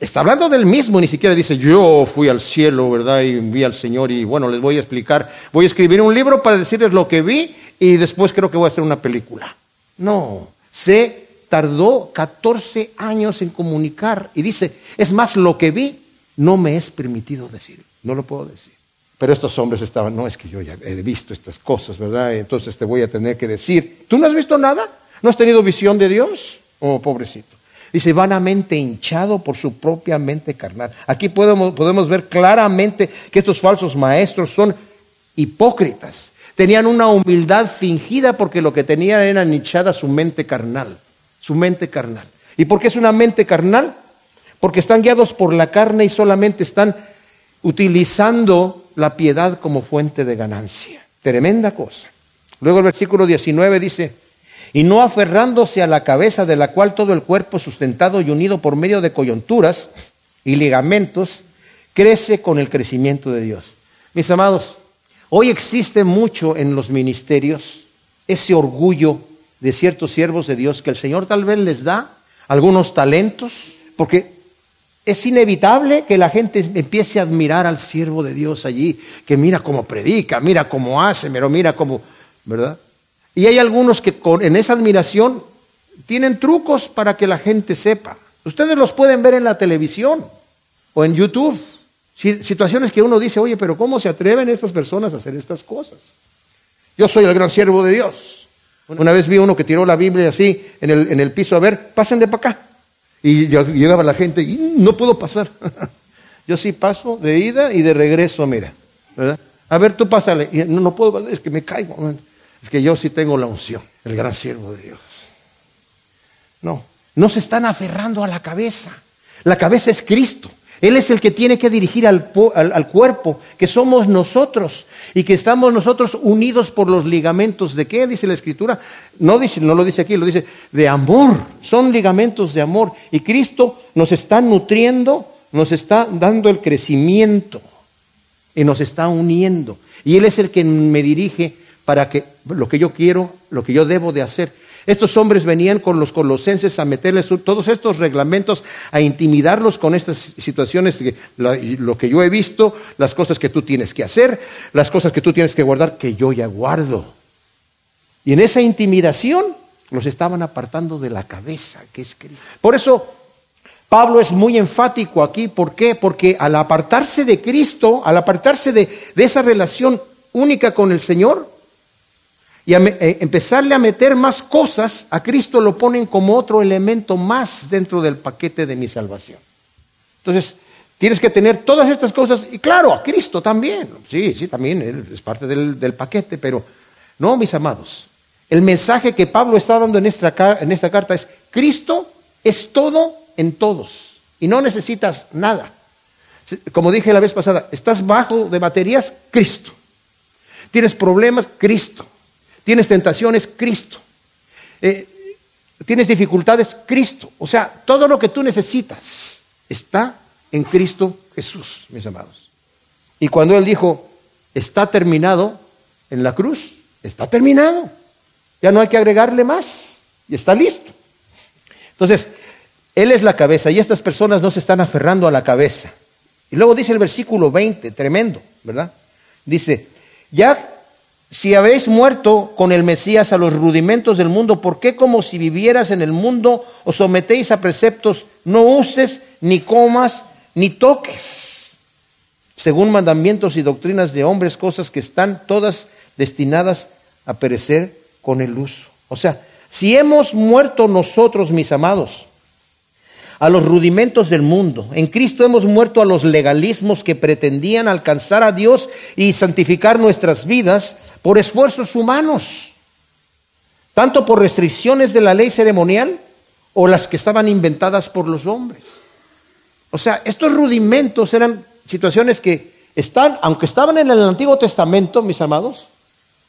Está hablando del mismo, ni siquiera dice, yo fui al cielo, ¿verdad? Y vi al Señor y bueno, les voy a explicar, voy a escribir un libro para decirles lo que vi y después creo que voy a hacer una película. No, se tardó 14 años en comunicar y dice, es más, lo que vi no me es permitido decir, no lo puedo decir. Pero estos hombres estaban, no es que yo ya he visto estas cosas, ¿verdad? Entonces te voy a tener que decir, ¿tú no has visto nada? ¿No has tenido visión de Dios? Oh, pobrecito. Dice, vanamente hinchado por su propia mente carnal. Aquí podemos, podemos ver claramente que estos falsos maestros son hipócritas. Tenían una humildad fingida porque lo que tenían era hinchada su mente carnal. Su mente carnal. ¿Y por qué es una mente carnal? Porque están guiados por la carne y solamente están utilizando la piedad como fuente de ganancia. Tremenda cosa. Luego el versículo 19 dice, y no aferrándose a la cabeza de la cual todo el cuerpo sustentado y unido por medio de coyunturas y ligamentos crece con el crecimiento de Dios. Mis amados, hoy existe mucho en los ministerios ese orgullo de ciertos siervos de Dios que el Señor tal vez les da algunos talentos, porque es inevitable que la gente empiece a admirar al siervo de Dios allí, que mira cómo predica, mira cómo hace, pero mira cómo, ¿verdad? Y hay algunos que en esa admiración tienen trucos para que la gente sepa. Ustedes los pueden ver en la televisión o en YouTube. Situaciones que uno dice, oye, pero ¿cómo se atreven estas personas a hacer estas cosas? Yo soy el gran siervo de Dios. Una vez vi uno que tiró la Biblia así en el, en el piso, a ver, pasen de para acá. Y llegaba la gente y no puedo pasar. Yo sí paso de ida y de regreso, mira. ¿verdad? A ver, tú pásale. no, no puedo, es que me caigo. Es que yo sí tengo la unción, el gran siervo de Dios. No, no se están aferrando a la cabeza. La cabeza es Cristo. Él es el que tiene que dirigir al, cuerpo, que somos nosotros y que estamos nosotros unidos por los ligamentos. ¿De qué dice la Escritura? No, dice, no lo dice aquí, lo dice de amor. Son ligamentos de amor. Y Cristo nos está nutriendo, nos está dando el crecimiento y nos está uniendo. Y Él es el que me dirige para que lo que yo quiero, lo que yo debo de hacer. Estos hombres venían con los colosenses a meterles todos estos reglamentos, a intimidarlos con estas situaciones, lo que yo he visto, las cosas que tú tienes que hacer, las cosas que tú tienes que guardar, que yo ya guardo. Y en esa intimidación los estaban apartando de la cabeza, que es Cristo. Por eso Pablo es muy enfático aquí. ¿Por qué? Porque al apartarse de Cristo, al apartarse de, de esa relación única con el Señor, y a eh, empezarle a meter más cosas, a Cristo lo ponen como otro elemento más dentro del paquete de mi salvación. Entonces, tienes que tener todas estas cosas, y claro, a Cristo también. Sí, sí, también es parte del, del paquete, pero no, mis amados. El mensaje que Pablo está dando en esta, en esta carta es, Cristo es todo en todos, y no necesitas nada. Como dije la vez pasada, estás bajo de baterías, Cristo. Tienes problemas, Cristo. Tienes tentaciones, Cristo. Eh, tienes dificultades, Cristo. O sea, todo lo que tú necesitas está en Cristo Jesús, mis amados. Y cuando Él dijo, está terminado en la cruz, está terminado. Ya no hay que agregarle más. Y está listo. Entonces, Él es la cabeza y estas personas no se están aferrando a la cabeza. Y luego dice el versículo 20, tremendo, ¿verdad? Dice, ya si habéis muerto con el Mesías a los rudimentos del mundo, ¿por qué como si vivieras en el mundo os sometéis a preceptos, no uses, ni comas, ni toques, según mandamientos y doctrinas de hombres, cosas que están todas destinadas a perecer con el uso. O sea, si hemos muerto nosotros, mis amados, a los rudimentos del mundo. En Cristo hemos muerto a los legalismos que pretendían alcanzar a Dios y santificar nuestras vidas por esfuerzos humanos, tanto por restricciones de la ley ceremonial o las que estaban inventadas por los hombres. O sea, estos rudimentos eran situaciones que están, aunque estaban en el Antiguo Testamento, mis amados,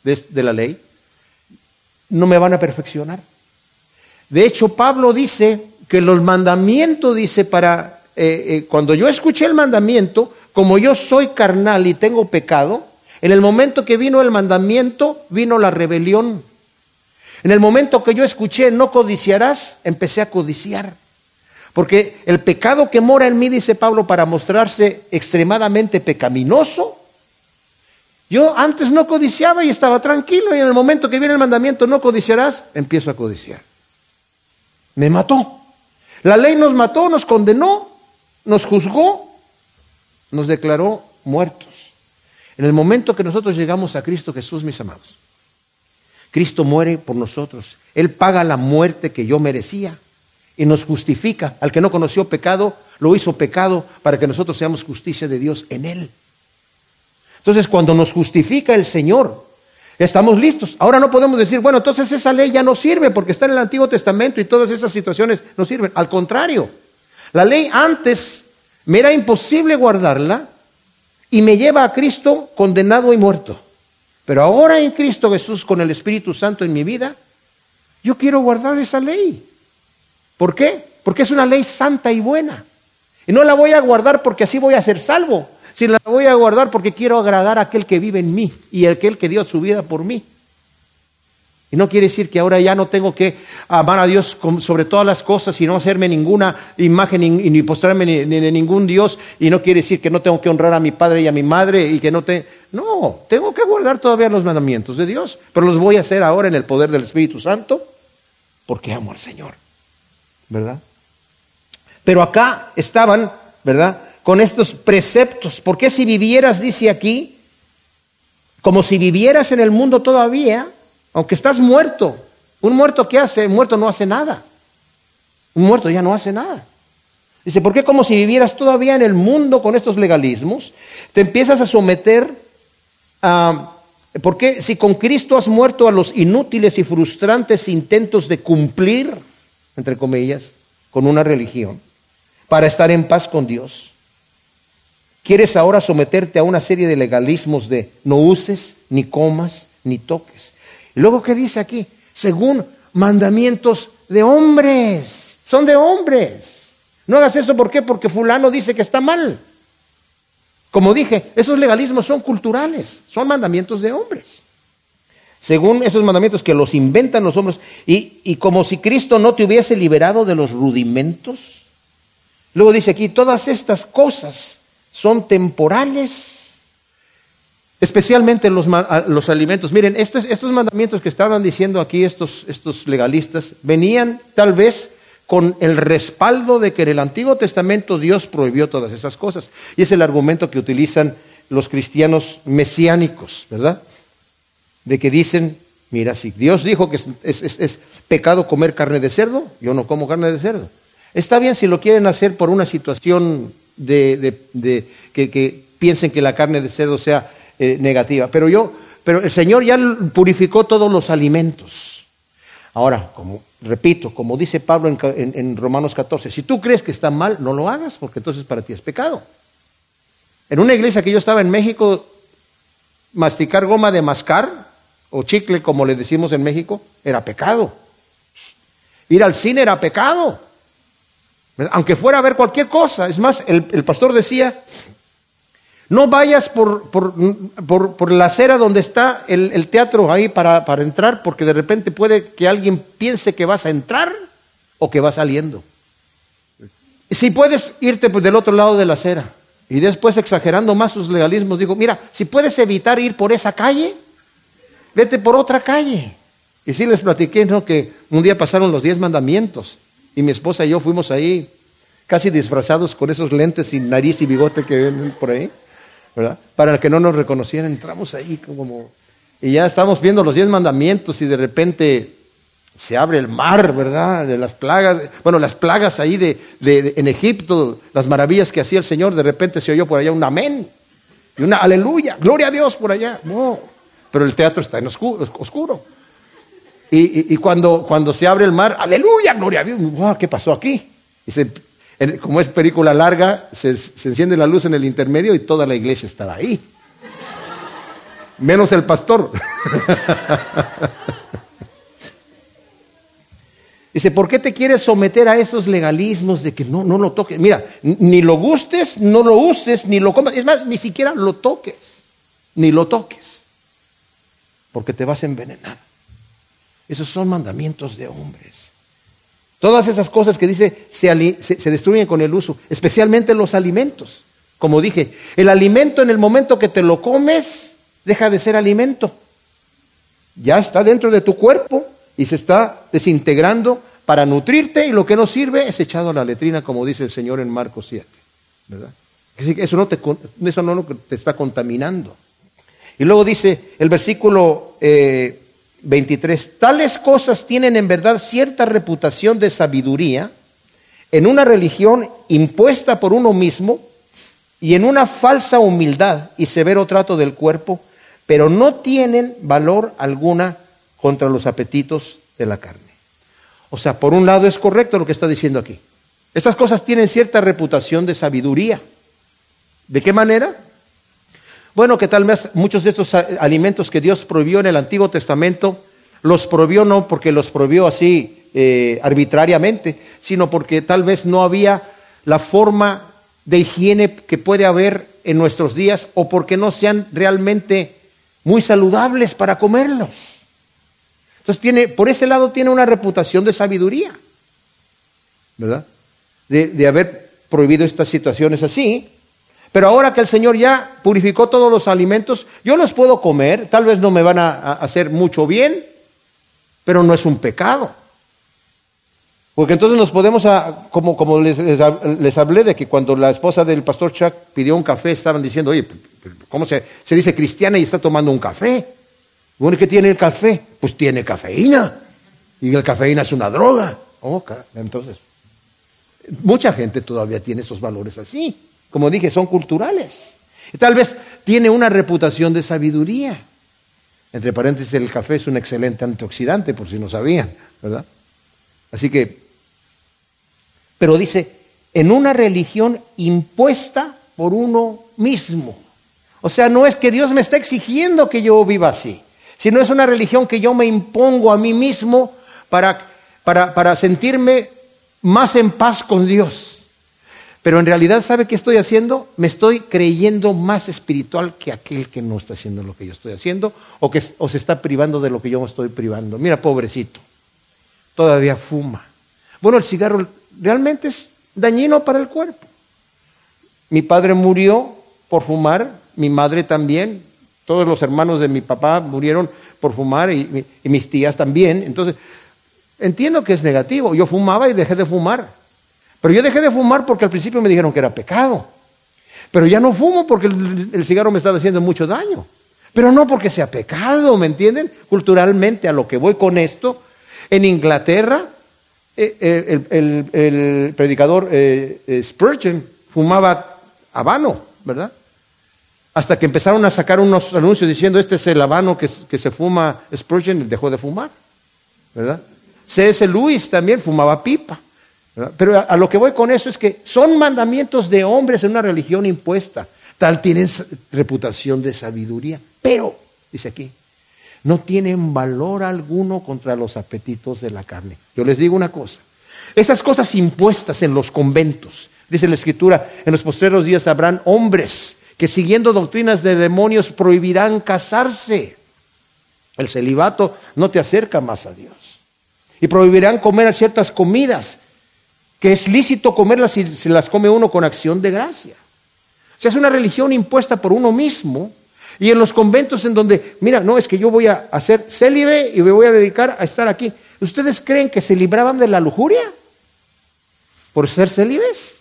de, la ley, no me van a perfeccionar. De hecho, Pablo dice que los mandamientos, dice, para, eh, eh, cuando yo escuché el mandamiento, como yo soy carnal y tengo pecado, en el momento que vino el mandamiento, vino la rebelión. En el momento que yo escuché, no codiciarás, empecé a codiciar. Porque el pecado que mora en mí, dice Pablo, para mostrarse extremadamente pecaminoso, yo antes no codiciaba y estaba tranquilo y en el momento que viene el mandamiento, no codiciarás, empiezo a codiciar. Me mató. La ley nos mató, nos condenó, nos juzgó, nos declaró muertos. En el momento que nosotros llegamos a Cristo Jesús, mis amados, Cristo muere por nosotros. Él paga la muerte que yo merecía y nos justifica. Al que no conoció pecado, lo hizo pecado para que nosotros seamos justicia de Dios en Él. Entonces, cuando nos justifica el Señor, estamos listos. Ahora no podemos decir, bueno, entonces esa ley ya no sirve porque está en el Antiguo Testamento y todas esas situaciones no sirven. Al contrario, la ley antes me era imposible guardarla y me lleva a Cristo condenado y muerto. Pero ahora en Cristo Jesús con el Espíritu Santo en mi vida, yo quiero guardar esa ley. ¿Por qué? Porque es una ley santa y buena. Y no la voy a guardar porque así voy a ser salvo, si la voy a guardar porque quiero agradar a aquel que vive en mí y aquel que dio su vida por mí. Y no quiere decir que ahora ya no tengo que amar a Dios sobre todas las cosas y no hacerme ninguna imagen ni, ni postrarme ni, de ningún Dios. Y no quiere decir que no tengo que honrar a mi padre y a mi madre y que no te... No, tengo que guardar todavía los mandamientos de Dios, pero los voy a hacer ahora en el poder del Espíritu Santo porque amo al Señor. ¿Verdad? Pero acá estaban, ¿verdad? Con estos preceptos. Porque si vivieras, dice aquí, como si vivieras en el mundo todavía, aunque estás muerto, un muerto ¿qué hace? Un muerto no hace nada. Un muerto ya no hace nada. Dice, ¿por qué como si vivieras todavía en el mundo con estos legalismos? Te empiezas a someter a... ¿Por qué si con Cristo has muerto a los inútiles y frustrantes intentos de cumplir, entre comillas, con una religión, para estar en paz con Dios? Quieres ahora someterte a una serie de legalismos de no uses, ni comas, ni toques. Luego, ¿qué dice aquí? Según mandamientos de hombres. Son de hombres. No hagas eso. Porque fulano dice que está mal. Como dije, esos legalismos son culturales, son mandamientos de hombres. Según esos mandamientos que los inventan los hombres, y como si Cristo no te hubiese liberado de los rudimentos. Luego dice aquí, todas estas cosas son temporales, especialmente los, alimentos. Miren, estos, mandamientos que estaban diciendo aquí estos, legalistas venían tal vez con el respaldo de que en el Antiguo Testamento Dios prohibió todas esas cosas. Y es el argumento que utilizan los cristianos mesiánicos, ¿verdad? De que dicen, mira, si Dios dijo que es, pecado comer carne de cerdo, yo no como carne de cerdo. Está bien si lo quieren hacer por una situación de, que, piensen que la carne de cerdo sea eh, negativa. Pero yo, pero el Señor ya purificó todos los alimentos. Ahora, como repito, como dice Pablo en, en, Romanos 14, si tú crees que está mal, no lo hagas, porque entonces para ti es pecado. En una iglesia que yo estaba en México, masticar goma de mascar, o chicle como le decimos en México, era pecado. Ir al cine era pecado. Aunque fuera a ver cualquier cosa. Es más, el, pastor decía, no vayas por, por, la acera donde está el, teatro ahí para, entrar, porque de repente puede que alguien piense que vas a entrar o que vas saliendo. Si puedes irte pues, del otro lado de la acera. Y después, exagerando más sus legalismos, digo, mira, si puedes evitar ir por esa calle, vete por otra calle. Y sí les platiqué. Que un día pasaron los diez mandamientos. Y mi esposa y yo fuimos ahí casi disfrazados con esos lentes sin nariz y bigote que ven por ahí, ¿verdad? Para que no nos reconocieran, entramos ahí como... y ya estamos viendo los diez mandamientos y de repente se abre el mar, ¿verdad? De las plagas, bueno, las plagas ahí de, en Egipto, las maravillas que hacía el Señor, de repente se oyó por allá un amén y una aleluya, gloria a Dios por allá. No, pero el teatro está en oscuro. Y, cuando, cuando se abre el mar, aleluya, gloria a Dios. ¿Qué pasó aquí? Y como es película larga, se, se enciende la luz en el intermedio y toda la iglesia estaba ahí. Menos el pastor. Dice, ¿por qué te quieres someter a esos legalismos de que no, no lo toques? Mira, ni lo gustes, no lo uses, ni lo comas. Es más, ni siquiera lo toques, ni lo toques, porque te vas a envenenar. Esos son mandamientos de hombres. Todas esas cosas que dice se, destruyen con el uso, especialmente los alimentos. Como dije, el alimento en el momento que te lo comes deja de ser alimento. Ya está dentro de tu cuerpo y se está desintegrando para nutrirte y lo que no sirve es echado a la letrina, como dice el Señor en Marcos 7. ¿verdad? Eso no te, eso no te está contaminando. Y luego dice el versículo 23, eh, tales cosas tienen en verdad cierta reputación de sabiduría en una religión impuesta por uno mismo y en una falsa humildad y severo trato del cuerpo, pero no tienen valor alguna contra los apetitos de la carne. O sea, por un lado es correcto lo que está diciendo aquí. Estas cosas tienen cierta reputación de sabiduría. ¿De qué manera? Bueno, que tal vez muchos de estos alimentos que Dios prohibió en el Antiguo Testamento, los prohibió no porque los prohibió así eh, arbitrariamente, sino porque tal vez no había la forma de higiene que puede haber en nuestros días o porque no sean realmente muy saludables para comerlos. Entonces tiene, por ese lado tiene una reputación de sabiduría, ¿verdad? De, de haber prohibido estas situaciones así. Pero ahora que el Señor ya purificó todos los alimentos, yo los puedo comer, tal vez no me van a, hacer mucho bien, pero no es un pecado. Porque entonces nos podemos, como, les, hablé de que cuando la esposa del pastor Chuck pidió un café, estaban diciendo, oye, ¿Cómo se, se dice cristiana y está tomando un café? Bueno, ¿qué tiene el café? Pues tiene cafeína. Y la cafeína es una droga. Oh, entonces, mucha gente todavía tiene esos valores así. Como dije, son culturales. Y tal vez tiene una reputación de sabiduría. Entre paréntesis, el café es un excelente antioxidante, por si no sabían, ¿verdad? Así que, pero dice, en una religión impuesta por uno mismo. O sea, no es que Dios me está exigiendo que yo viva así, sino es una religión que yo me impongo a mí mismo para, para, para sentirme más en paz con Dios. Pero en realidad, ¿sabe qué estoy haciendo? Me estoy creyendo más espiritual que aquel que no está haciendo lo que yo estoy haciendo o que se está privando de lo que yo me estoy privando. Mira, pobrecito, todavía fuma. Bueno, el cigarro realmente es dañino para el cuerpo. Mi padre murió por fumar mi madre también, todos los hermanos de mi papá murieron por fumar y, mis tías también. Entonces, entiendo que es negativo. Yo fumaba y dejé de fumar. Pero yo dejé de fumar porque al principio me dijeron que era pecado. Pero ya no fumo porque el, cigarro me estaba haciendo mucho daño. Pero no porque sea pecado, ¿me entienden? Culturalmente, a lo que voy con esto, en Inglaterra, eh, eh, el, predicador eh, Spurgeon fumaba habano, ¿verdad? hasta que empezaron a sacar unos anuncios diciendo, este es el habano que, se fuma Spurgeon, dejó de fumar, ¿verdad? C.S. Lewis también fumaba pipa. Pero a, lo que voy con eso es que son mandamientos de hombres en una religión impuesta. Tal tienen reputación de sabiduría, pero, dice aquí, no tienen valor alguno contra los apetitos de la carne. Yo les digo una cosa, esas cosas impuestas en los conventos, dice la escritura, en los postreros días habrán hombres que siguiendo doctrinas de demonios prohibirán casarse. El celibato no te acerca más a Dios. Y prohibirán comer ciertas comidas, que es lícito comerlas si se las come uno con acción de gracia. O sea, es una religión impuesta por uno mismo. Y en los conventos en donde, mira, no, es que yo voy a hacer célibe y me voy a dedicar a estar aquí. ¿Ustedes creen que se libraban de la lujuria? ¿Por ser célibes?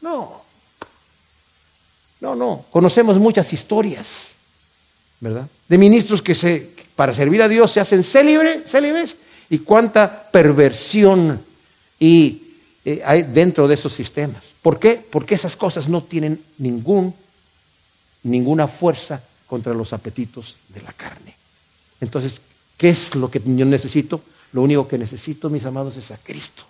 No. No, no, conocemos muchas historias, ¿verdad? De ministros que se, para servir a Dios se hacen célibres, célibes, y cuánta perversión y eh, hay dentro de esos sistemas. ¿Por qué? Porque esas cosas no tienen ningún, ninguna fuerza contra los apetitos de la carne. Entonces, ¿qué es lo que yo necesito? Lo único que necesito, mis amados, es a Cristo,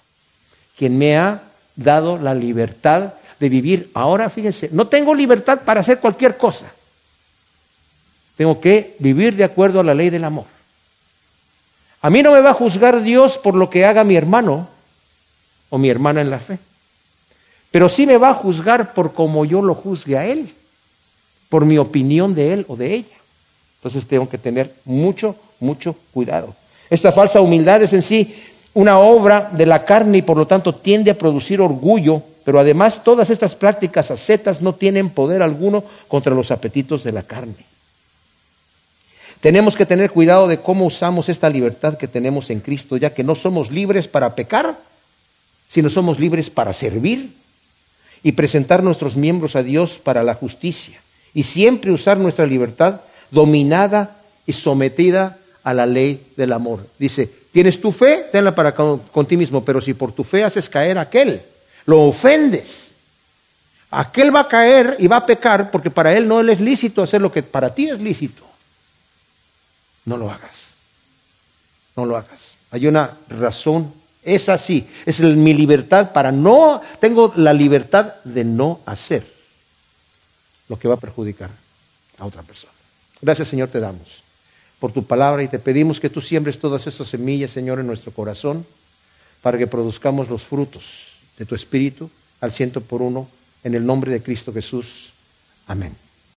quien me ha dado la libertad de vivir. Ahora, fíjense, no tengo libertad para hacer cualquier cosa. Tengo que vivir de acuerdo a la ley del amor. A mí no me va a juzgar Dios por lo que haga mi hermano o mi hermana en la fe. Pero sí me va a juzgar por cómo yo lo juzgue a él, por mi opinión de él o de ella. Entonces tengo que tener mucho, mucho cuidado. Esta falsa humildad es en sí una obra de la carne y por lo tanto tiende a producir orgullo, pero además todas estas prácticas ascetas no tienen poder alguno contra los apetitos de la carne. Tenemos que tener cuidado de cómo usamos esta libertad que tenemos en Cristo, ya que no somos libres para pecar, sino somos libres para servir y presentar nuestros miembros a Dios para la justicia. Y siempre usar nuestra libertad dominada y sometida a la ley del amor. Dice, tienes tu fe, tenla para con, ti mismo, pero si por tu fe haces caer a aquel, lo ofendes. Aquel va a caer y va a pecar porque para él no es lícito hacer lo que para ti es lícito no lo hagas. No lo hagas. Hay una razón. Es así. Es mi libertad para no, tengo la libertad de no hacer lo que va a perjudicar a otra persona. Gracias Señor te damos por tu palabra y te pedimos que tú siembres todas estas semillas, Señor, en nuestro corazón para que produzcamos los frutos de tu Espíritu al ciento por uno en el nombre de Cristo Jesús. Amén.